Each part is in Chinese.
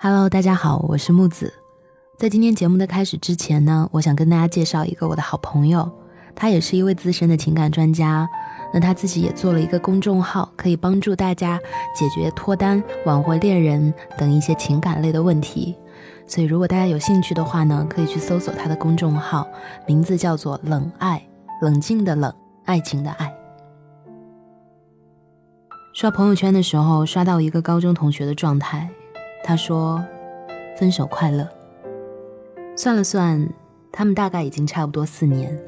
Hello，大家好，我是木子。在今天节目的开始之前呢，我想跟大家介绍一个我的好朋友，他也是一位资深的情感专家。那他自己也做了一个公众号，可以帮助大家解决脱单、挽回恋人等一些情感类的问题。所以，如果大家有兴趣的话呢，可以去搜索他的公众号，名字叫做“冷爱”，冷静的冷，爱情的爱。刷朋友圈的时候，刷到一个高中同学的状态。他说：“分手快乐。”算了算，他们大概已经差不多四年。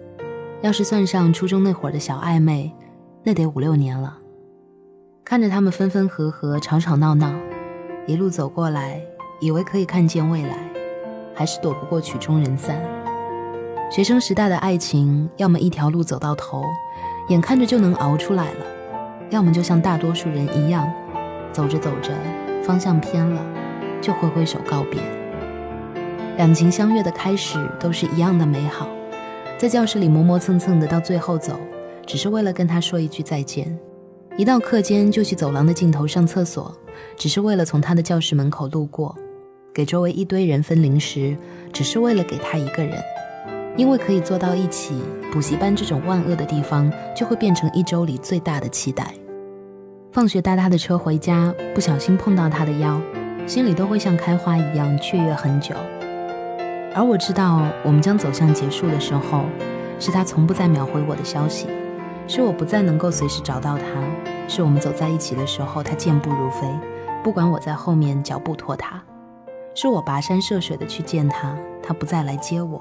要是算上初中那会儿的小暧昧，那得五六年了。看着他们分分合合、吵吵闹闹，一路走过来，以为可以看见未来，还是躲不过曲终人散。学生时代的爱情，要么一条路走到头，眼看着就能熬出来了；要么就像大多数人一样，走着走着，方向偏了。就挥挥手告别。两情相悦的开始都是一样的美好，在教室里磨磨蹭蹭的到最后走，只是为了跟他说一句再见；一到课间就去走廊的尽头上厕所，只是为了从他的教室门口路过；给周围一堆人分零食，只是为了给他一个人。因为可以坐到一起，补习班这种万恶的地方就会变成一周里最大的期待。放学搭他的车回家，不小心碰到他的腰。心里都会像开花一样雀跃很久，而我知道我们将走向结束的时候，是他从不再秒回我的消息，是我不再能够随时找到他，是我们走在一起的时候他健步如飞，不管我在后面脚步拖沓，是我跋山涉水的去见他，他不再来接我，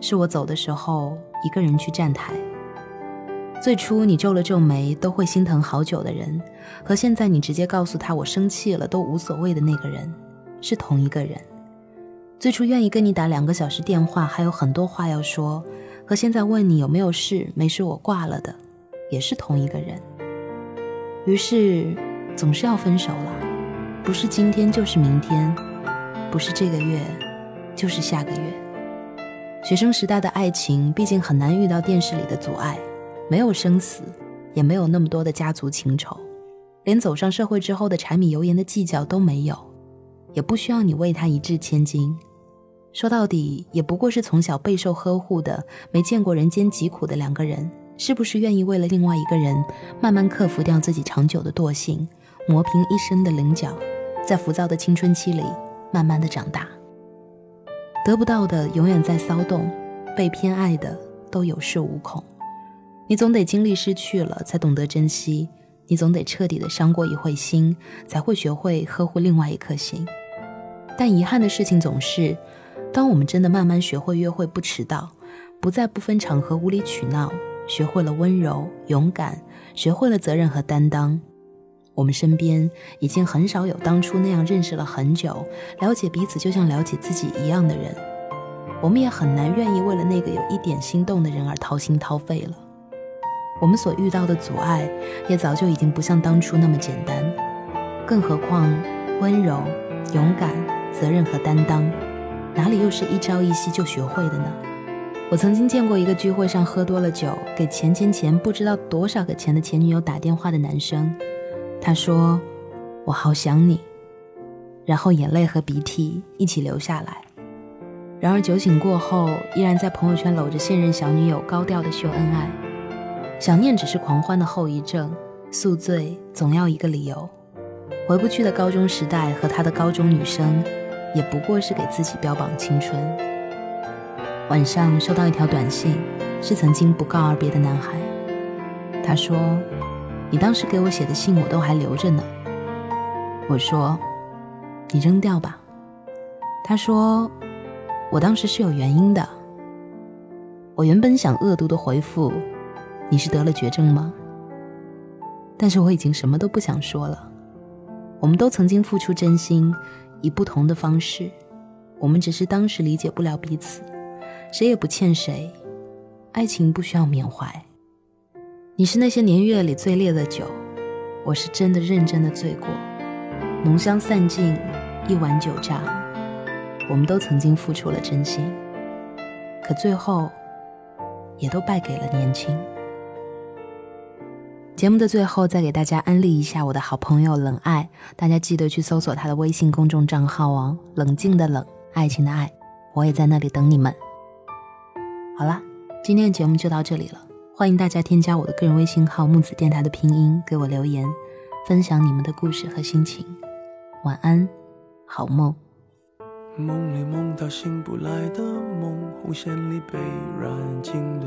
是我走的时候一个人去站台。最初你皱了皱眉都会心疼好久的人，和现在你直接告诉他我生气了都无所谓的那个人，是同一个人。最初愿意跟你打两个小时电话，还有很多话要说，和现在问你有没有事，没事我挂了的，也是同一个人。于是，总是要分手了，不是今天就是明天，不是这个月，就是下个月。学生时代的爱情，毕竟很难遇到电视里的阻碍。没有生死，也没有那么多的家族情仇，连走上社会之后的柴米油盐的计较都没有，也不需要你为他一掷千金。说到底，也不过是从小备受呵护的、没见过人间疾苦的两个人，是不是愿意为了另外一个人，慢慢克服掉自己长久的惰性，磨平一身的棱角，在浮躁的青春期里慢慢的长大。得不到的永远在骚动，被偏爱的都有恃无恐。你总得经历失去了，才懂得珍惜；你总得彻底的伤过一回心，才会学会呵护另外一颗心。但遗憾的事情总是，当我们真的慢慢学会约会不迟到，不再不分场合无理取闹，学会了温柔勇敢，学会了责任和担当，我们身边已经很少有当初那样认识了很久、了解彼此就像了解自己一样的人。我们也很难愿意为了那个有一点心动的人而掏心掏肺了。我们所遇到的阻碍，也早就已经不像当初那么简单。更何况，温柔、勇敢、责任和担当，哪里又是一朝一夕就学会的呢？我曾经见过一个聚会上喝多了酒，给钱钱钱不知道多少个钱的前女友打电话的男生。他说：“我好想你。”然后眼泪和鼻涕一起流下来。然而酒醒过后，依然在朋友圈搂着现任小女友高调的秀恩爱。想念只是狂欢的后遗症，宿醉总要一个理由。回不去的高中时代和他的高中女生，也不过是给自己标榜青春。晚上收到一条短信，是曾经不告而别的男孩。他说：“你当时给我写的信我都还留着呢。”我说：“你扔掉吧。”他说：“我当时是有原因的。”我原本想恶毒的回复。你是得了绝症吗？但是我已经什么都不想说了。我们都曾经付出真心，以不同的方式。我们只是当时理解不了彼此，谁也不欠谁。爱情不需要缅怀。你是那些年月里最烈的酒，我是真的认真的醉过。浓香散尽，一碗酒炸。我们都曾经付出了真心，可最后，也都败给了年轻。节目的最后，再给大家安利一下我的好朋友冷爱，大家记得去搜索他的微信公众账号哦。冷静的冷，爱情的爱，我也在那里等你们。好啦，今天的节目就到这里了，欢迎大家添加我的个人微信号木子电台的拼音，给我留言，分享你们的故事和心情。晚安，好梦。梦里梦到醒不来的梦，红线里被染尽的。